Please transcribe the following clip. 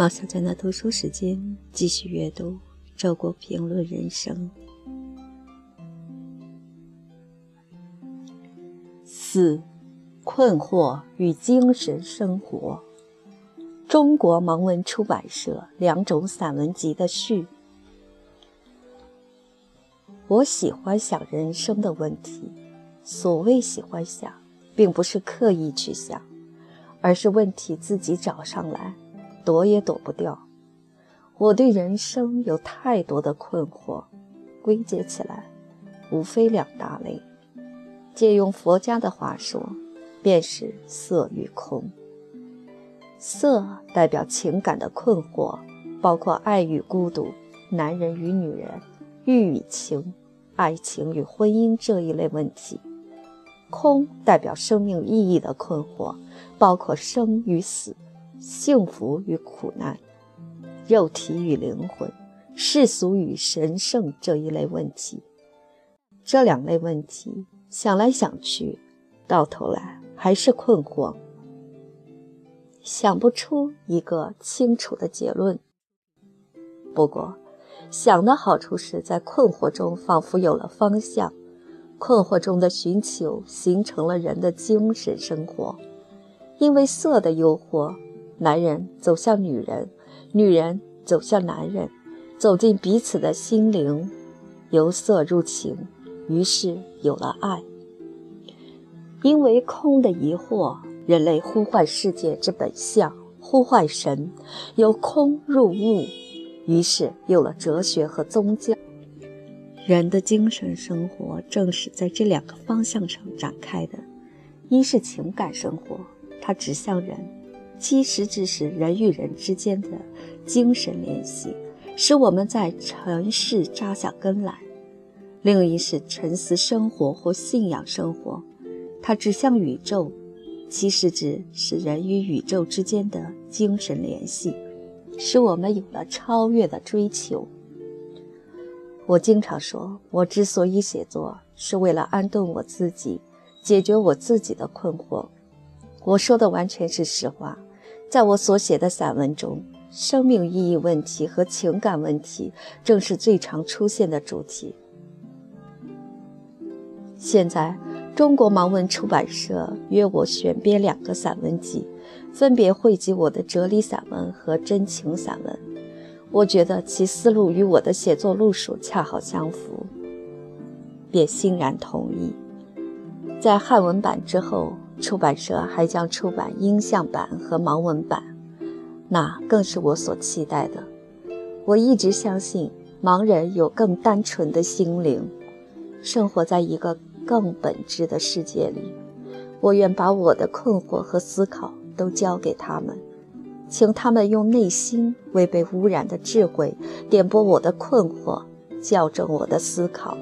猫小娟的读书时间，继续阅读周国评论人生。四，困惑与精神生活。中国盲文出版社两种散文集的序。我喜欢想人生的问题。所谓喜欢想，并不是刻意去想，而是问题自己找上来，躲也躲不掉。我对人生有太多的困惑，归结起来，无非两大类。借用佛家的话说，便是色与空。色代表情感的困惑，包括爱与孤独、男人与女人、欲与情、爱情与婚姻这一类问题；空代表生命意义的困惑，包括生与死、幸福与苦难、肉体与灵魂、世俗与神圣这一类问题。这两类问题想来想去，到头来还是困惑。想不出一个清楚的结论。不过，想的好处是在困惑中仿佛有了方向，困惑中的寻求形成了人的精神生活。因为色的诱惑，男人走向女人，女人走向男人，走进彼此的心灵，由色入情，于是有了爱。因为空的疑惑。人类呼唤世界之本相，呼唤神，由空入物，于是有了哲学和宗教。人的精神生活正是在这两个方向上展开的：一是情感生活，它指向人，其实质是人与人之间的精神联系，使我们在尘世扎下根来；另一是沉思生活或信仰生活，它指向宇宙。其实指是人与宇宙之间的精神联系，使我们有了超越的追求。我经常说，我之所以写作，是为了安顿我自己，解决我自己的困惑。我说的完全是实话。在我所写的散文中，生命意义问题和情感问题正是最常出现的主题。现在。中国盲文出版社约我选编两个散文集，分别汇集我的哲理散文和真情散文。我觉得其思路与我的写作路数恰好相符，便欣然同意。在汉文版之后，出版社还将出版音像版和盲文版，那更是我所期待的。我一直相信，盲人有更单纯的心灵，生活在一个。更本质的世界里，我愿把我的困惑和思考都交给他们，请他们用内心未被污染的智慧点拨我的困惑，校正我的思考。